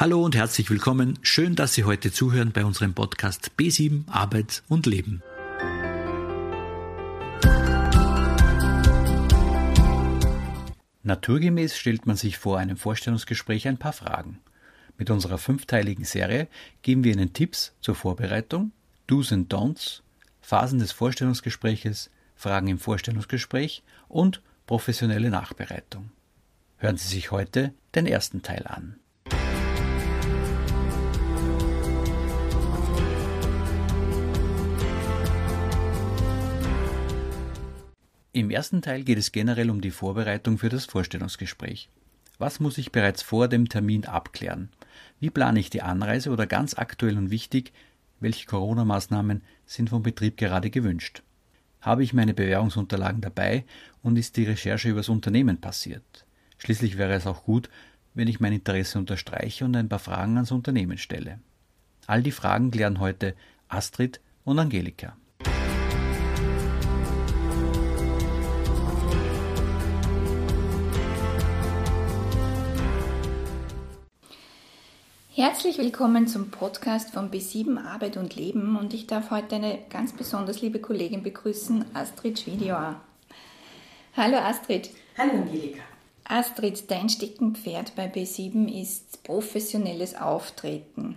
Hallo und herzlich willkommen. Schön, dass Sie heute zuhören bei unserem Podcast B7 Arbeit und Leben. Naturgemäß stellt man sich vor einem Vorstellungsgespräch ein paar Fragen. Mit unserer fünfteiligen Serie geben wir Ihnen Tipps zur Vorbereitung, Do's and Don'ts, Phasen des Vorstellungsgespräches, Fragen im Vorstellungsgespräch und professionelle Nachbereitung. Hören Sie sich heute den ersten Teil an. Im ersten Teil geht es generell um die Vorbereitung für das Vorstellungsgespräch. Was muss ich bereits vor dem Termin abklären? Wie plane ich die Anreise oder ganz aktuell und wichtig, welche Corona-Maßnahmen sind vom Betrieb gerade gewünscht? Habe ich meine Bewerbungsunterlagen dabei und ist die Recherche über das Unternehmen passiert? Schließlich wäre es auch gut, wenn ich mein Interesse unterstreiche und ein paar Fragen ans Unternehmen stelle. All die Fragen klären heute Astrid und Angelika. Herzlich willkommen zum Podcast von B7 Arbeit und Leben und ich darf heute eine ganz besonders liebe Kollegin begrüßen, Astrid Schwiedioa. Hallo Astrid. Hallo Angelika. Astrid, dein Steckenpferd bei B7 ist professionelles Auftreten.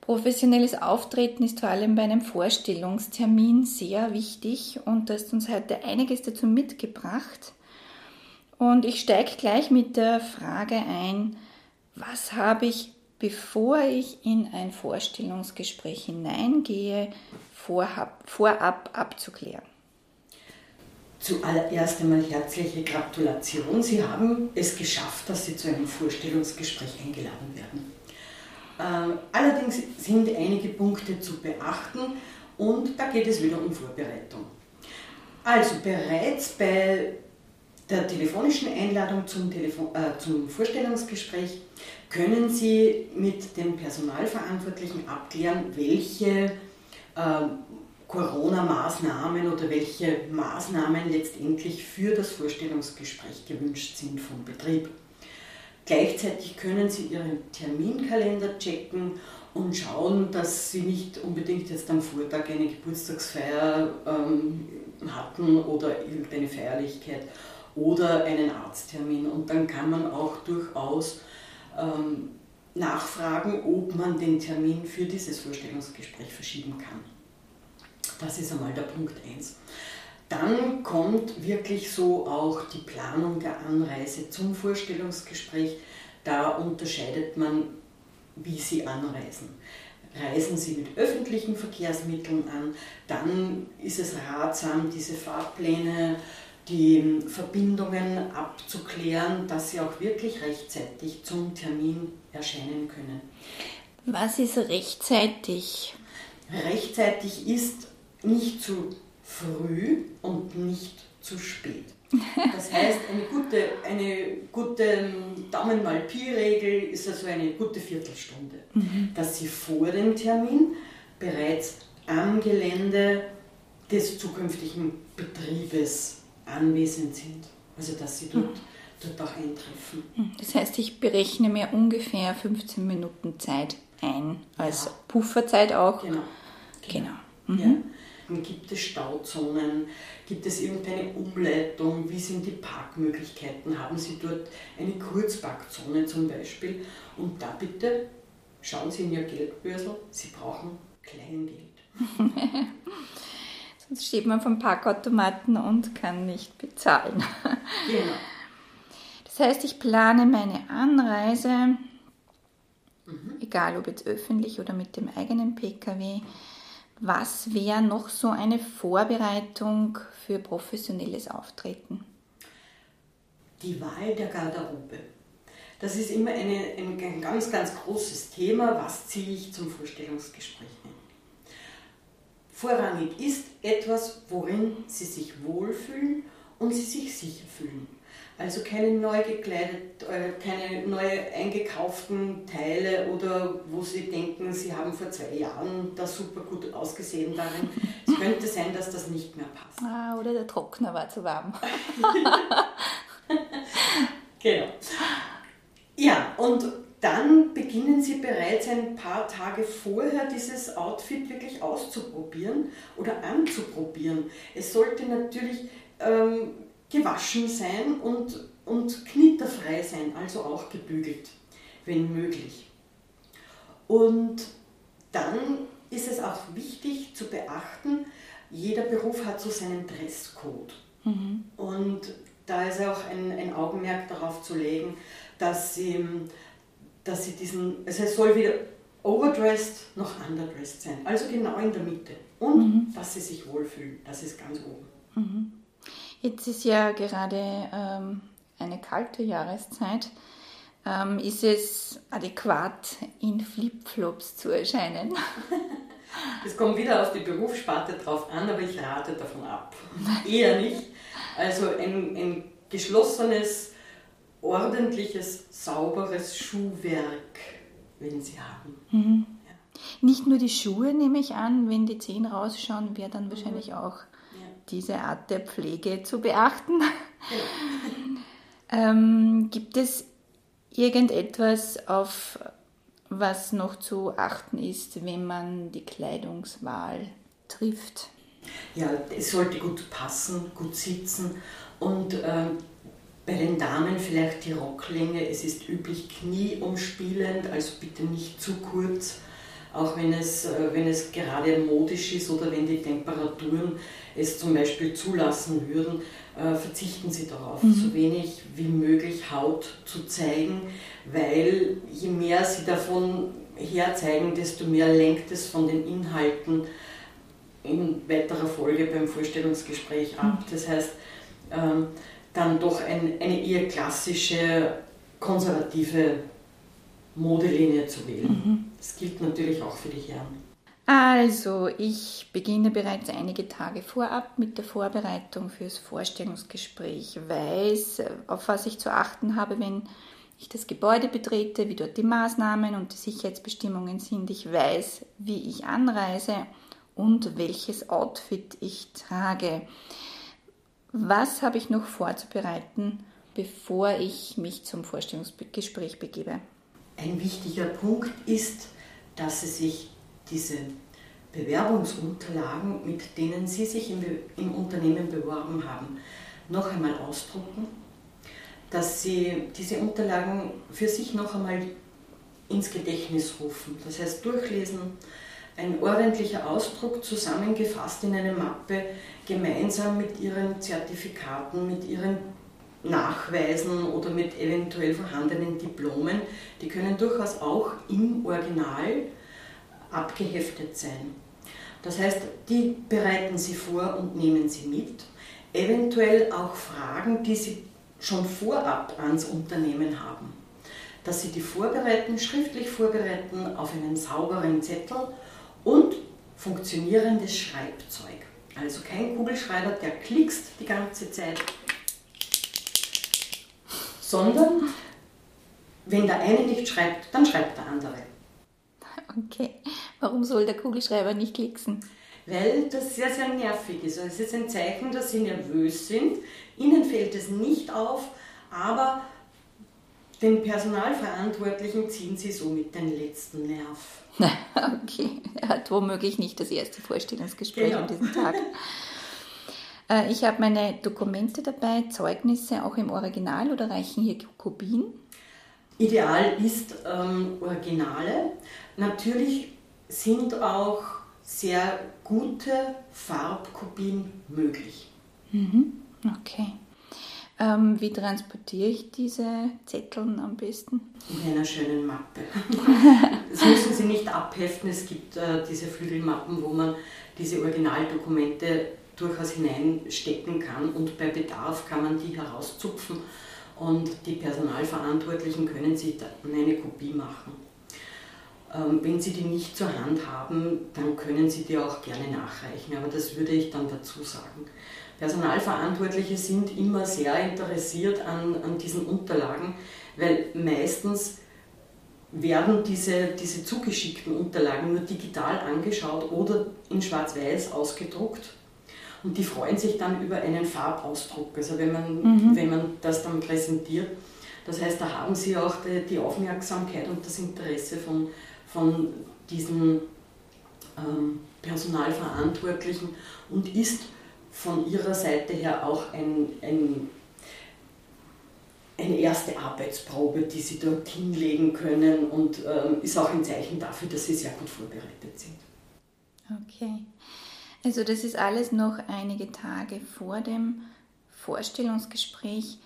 Professionelles Auftreten ist vor allem bei einem Vorstellungstermin sehr wichtig und du hast uns heute einiges dazu mitgebracht. Und ich steige gleich mit der Frage ein, was habe ich bevor ich in ein Vorstellungsgespräch hineingehe, vorab, vorab abzuklären. Zuallererst einmal herzliche Gratulation. Sie haben es geschafft, dass Sie zu einem Vorstellungsgespräch eingeladen werden. Ähm, allerdings sind einige Punkte zu beachten und da geht es wieder um Vorbereitung. Also bereits bei der telefonischen Einladung zum, Telefon, äh, zum Vorstellungsgespräch können Sie mit dem Personalverantwortlichen abklären, welche äh, Corona-Maßnahmen oder welche Maßnahmen letztendlich für das Vorstellungsgespräch gewünscht sind vom Betrieb. Gleichzeitig können Sie Ihren Terminkalender checken und schauen, dass Sie nicht unbedingt jetzt am Vortag eine Geburtstagsfeier ähm, hatten oder irgendeine Feierlichkeit oder einen Arzttermin. Und dann kann man auch durchaus ähm, nachfragen, ob man den Termin für dieses Vorstellungsgespräch verschieben kann. Das ist einmal der Punkt 1. Dann kommt wirklich so auch die Planung der Anreise zum Vorstellungsgespräch. Da unterscheidet man, wie Sie anreisen. Reisen Sie mit öffentlichen Verkehrsmitteln an, dann ist es ratsam, diese Fahrpläne die Verbindungen abzuklären, dass sie auch wirklich rechtzeitig zum Termin erscheinen können. Was ist rechtzeitig? Rechtzeitig ist nicht zu früh und nicht zu spät. Das heißt, eine gute, eine gute Daumen mal Pi-Regel ist also eine gute Viertelstunde, mhm. dass Sie vor dem Termin bereits am Gelände des zukünftigen Betriebes anwesend sind. Also dass sie dort, dort auch eintreffen. Hm, das heißt, ich berechne mir ungefähr 15 Minuten Zeit ein, als ja. Pufferzeit auch. Genau. Genau. genau. Mhm. Ja. Gibt es Stauzonen? Gibt es irgendeine Umleitung? Wie sind die Parkmöglichkeiten? Haben Sie dort eine Kurzparkzone zum Beispiel? Und da bitte schauen Sie in Ihr Geldbörsel, Sie brauchen Kleingeld. Sonst steht man vom Parkautomaten und kann nicht bezahlen. Genau. Das heißt, ich plane meine Anreise, mhm. egal ob jetzt öffentlich oder mit dem eigenen Pkw. Was wäre noch so eine Vorbereitung für professionelles Auftreten? Die Wahl der Garderobe. Das ist immer eine, ein, ein ganz, ganz großes Thema. Was ziehe ich zum Vorstellungsgespräch ein? Vorrangig ist etwas, worin sie sich wohlfühlen und sie sich sicher fühlen. Also keine neu gekleidet, äh, keine neu eingekauften Teile oder wo Sie denken, Sie haben vor zwei Jahren da super gut ausgesehen darin. Es könnte sein, dass das nicht mehr passt. Ah, oder der Trockner war zu warm. genau. Ja, und dann beginnt beginnen Ein paar Tage vorher dieses Outfit wirklich auszuprobieren oder anzuprobieren. Es sollte natürlich ähm, gewaschen sein und, und knitterfrei sein, also auch gebügelt, wenn möglich. Und dann ist es auch wichtig zu beachten, jeder Beruf hat so seinen Dresscode. Mhm. Und da ist auch ein, ein, Augenmerk darauf zu legen, dass sie, dass sie diesen, also es soll weder overdressed noch underdressed sein, also genau in der Mitte. Und mhm. dass sie sich wohlfühlen, das ist ganz oben. Mhm. Jetzt ist ja gerade ähm, eine kalte Jahreszeit. Ähm, ist es adäquat, in Flipflops zu erscheinen? Es kommt wieder auf die Berufssparte drauf an, aber ich rate davon ab. Eher nicht. Also ein, ein geschlossenes, ordentliches, sauberes Schuhwerk, wenn Sie haben. Mhm. Ja. Nicht nur die Schuhe, nehme ich an, wenn die Zehen rausschauen, wäre dann wahrscheinlich mhm. auch ja. diese Art der Pflege zu beachten. Ähm, gibt es irgendetwas, auf was noch zu achten ist, wenn man die Kleidungswahl trifft? Ja, es sollte gut passen, gut sitzen und äh, bei den Damen vielleicht die Rocklänge. Es ist üblich knieumspielend, also bitte nicht zu kurz, auch wenn es, äh, wenn es gerade modisch ist oder wenn die Temperaturen es zum Beispiel zulassen würden, äh, verzichten Sie darauf, mhm. so wenig wie möglich Haut zu zeigen, weil je mehr Sie davon herzeigen, desto mehr lenkt es von den Inhalten in weiterer Folge beim Vorstellungsgespräch ab. Mhm. Das heißt, ähm, dann doch ein, eine eher klassische, konservative Modelinie zu wählen. Mhm. Das gilt natürlich auch für die Herren. Also, ich beginne bereits einige Tage vorab mit der Vorbereitung fürs Vorstellungsgespräch, weiß, auf was ich zu achten habe, wenn ich das Gebäude betrete, wie dort die Maßnahmen und die Sicherheitsbestimmungen sind. Ich weiß, wie ich anreise und welches Outfit ich trage. Was habe ich noch vorzubereiten, bevor ich mich zum Vorstellungsgespräch begebe? Ein wichtiger Punkt ist, dass Sie sich diese Bewerbungsunterlagen, mit denen Sie sich im, im Unternehmen beworben haben, noch einmal ausdrucken, dass Sie diese Unterlagen für sich noch einmal ins Gedächtnis rufen. Das heißt, durchlesen, ein ordentlicher Ausdruck zusammengefasst in eine Mappe, gemeinsam mit Ihren Zertifikaten, mit Ihren Nachweisen oder mit eventuell vorhandenen Diplomen. Die können durchaus auch im Original abgeheftet sein. Das heißt, die bereiten Sie vor und nehmen Sie mit. Eventuell auch Fragen, die Sie schon vorab ans Unternehmen haben. Dass Sie die vorbereiten, schriftlich vorbereiten auf einen sauberen Zettel und funktionierendes Schreibzeug. Also kein Kugelschreiber, der klickst die ganze Zeit, sondern wenn der eine nicht schreibt, dann schreibt der andere. Okay, warum soll der Kugelschreiber nicht klicksen? Weil das sehr, sehr nervig ist. Also es ist ein Zeichen, dass Sie nervös sind. Ihnen fällt es nicht auf, aber den Personalverantwortlichen ziehen Sie so mit den letzten Nerv. Hat womöglich nicht das erste Vorstellungsgespräch genau. an diesem Tag. Äh, ich habe meine Dokumente dabei, Zeugnisse auch im Original oder reichen hier Kopien? Ideal ist ähm, Originale. Natürlich sind auch sehr gute Farbkopien möglich. Mhm. Okay. Ähm, wie transportiere ich diese Zetteln am besten? In einer schönen Mappe. das müssen Sie nicht abheften. Es gibt äh, diese Flügelmappen, wo man diese Originaldokumente durchaus hineinstecken kann und bei Bedarf kann man die herauszupfen und die Personalverantwortlichen können sich dann eine Kopie machen. Ähm, wenn Sie die nicht zur Hand haben, dann können Sie die auch gerne nachreichen, aber das würde ich dann dazu sagen. Personalverantwortliche sind immer sehr interessiert an, an diesen Unterlagen, weil meistens werden diese, diese zugeschickten Unterlagen nur digital angeschaut oder in Schwarz-Weiß ausgedruckt. Und die freuen sich dann über einen Farbausdruck. Also wenn man, mhm. wenn man das dann präsentiert, Das heißt, da haben Sie auch die, die Aufmerksamkeit und das Interesse von, von diesen ähm, Personalverantwortlichen und ist von Ihrer Seite her auch ein, ein, eine erste Arbeitsprobe, die Sie dort hinlegen können und ähm, ist auch ein Zeichen dafür, dass Sie sehr gut vorbereitet sind. Okay. Also das ist alles noch einige Tage vor dem Vorstellungsgespräch.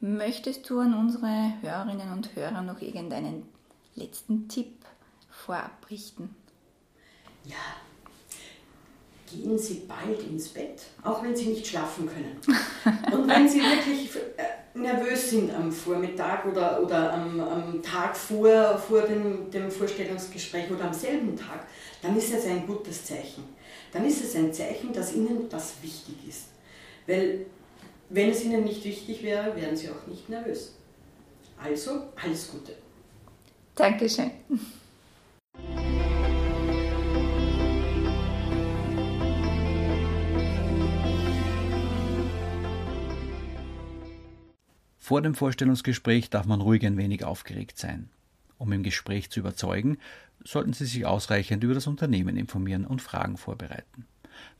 Möchtest du an unsere Hörerinnen und Hörer noch irgendeinen letzten Tipp vorab richten? Ja, gehen Sie bald ins Bett, auch wenn Sie nicht schlafen können. Und wenn Sie wirklich äh, nervös sind am Vormittag oder, oder am, am Tag vor, vor dem, dem Vorstellungsgespräch oder am selben Tag, dann ist es ein gutes Zeichen. Dann ist es ein Zeichen, dass Ihnen das wichtig ist. Weil wenn es Ihnen nicht wichtig wäre, wären Sie auch nicht nervös. Also, alles Gute. Dankeschön. Vor dem Vorstellungsgespräch darf man ruhig ein wenig aufgeregt sein. Um im Gespräch zu überzeugen, sollten Sie sich ausreichend über das Unternehmen informieren und Fragen vorbereiten.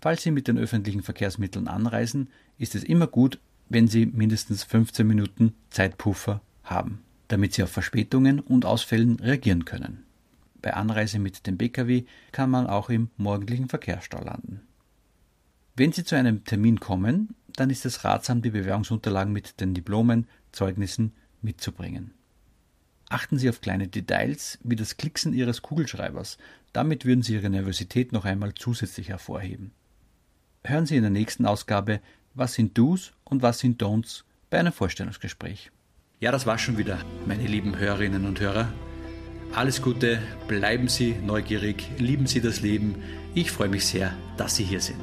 Falls Sie mit den öffentlichen Verkehrsmitteln anreisen, ist es immer gut, wenn Sie mindestens 15 Minuten Zeitpuffer haben, damit Sie auf Verspätungen und Ausfällen reagieren können. Bei Anreise mit dem Pkw kann man auch im morgendlichen Verkehrsstau landen. Wenn Sie zu einem Termin kommen, dann ist es ratsam, die Bewerbungsunterlagen mit den Diplomen, Zeugnissen mitzubringen. Achten Sie auf kleine Details wie das Klicksen Ihres Kugelschreibers, damit würden Sie Ihre Nervosität noch einmal zusätzlich hervorheben. Hören Sie in der nächsten Ausgabe, was sind Do's und was sind Don'ts bei einem Vorstellungsgespräch. Ja, das war schon wieder, meine lieben Hörerinnen und Hörer. Alles Gute, bleiben Sie neugierig, lieben Sie das Leben. Ich freue mich sehr, dass Sie hier sind.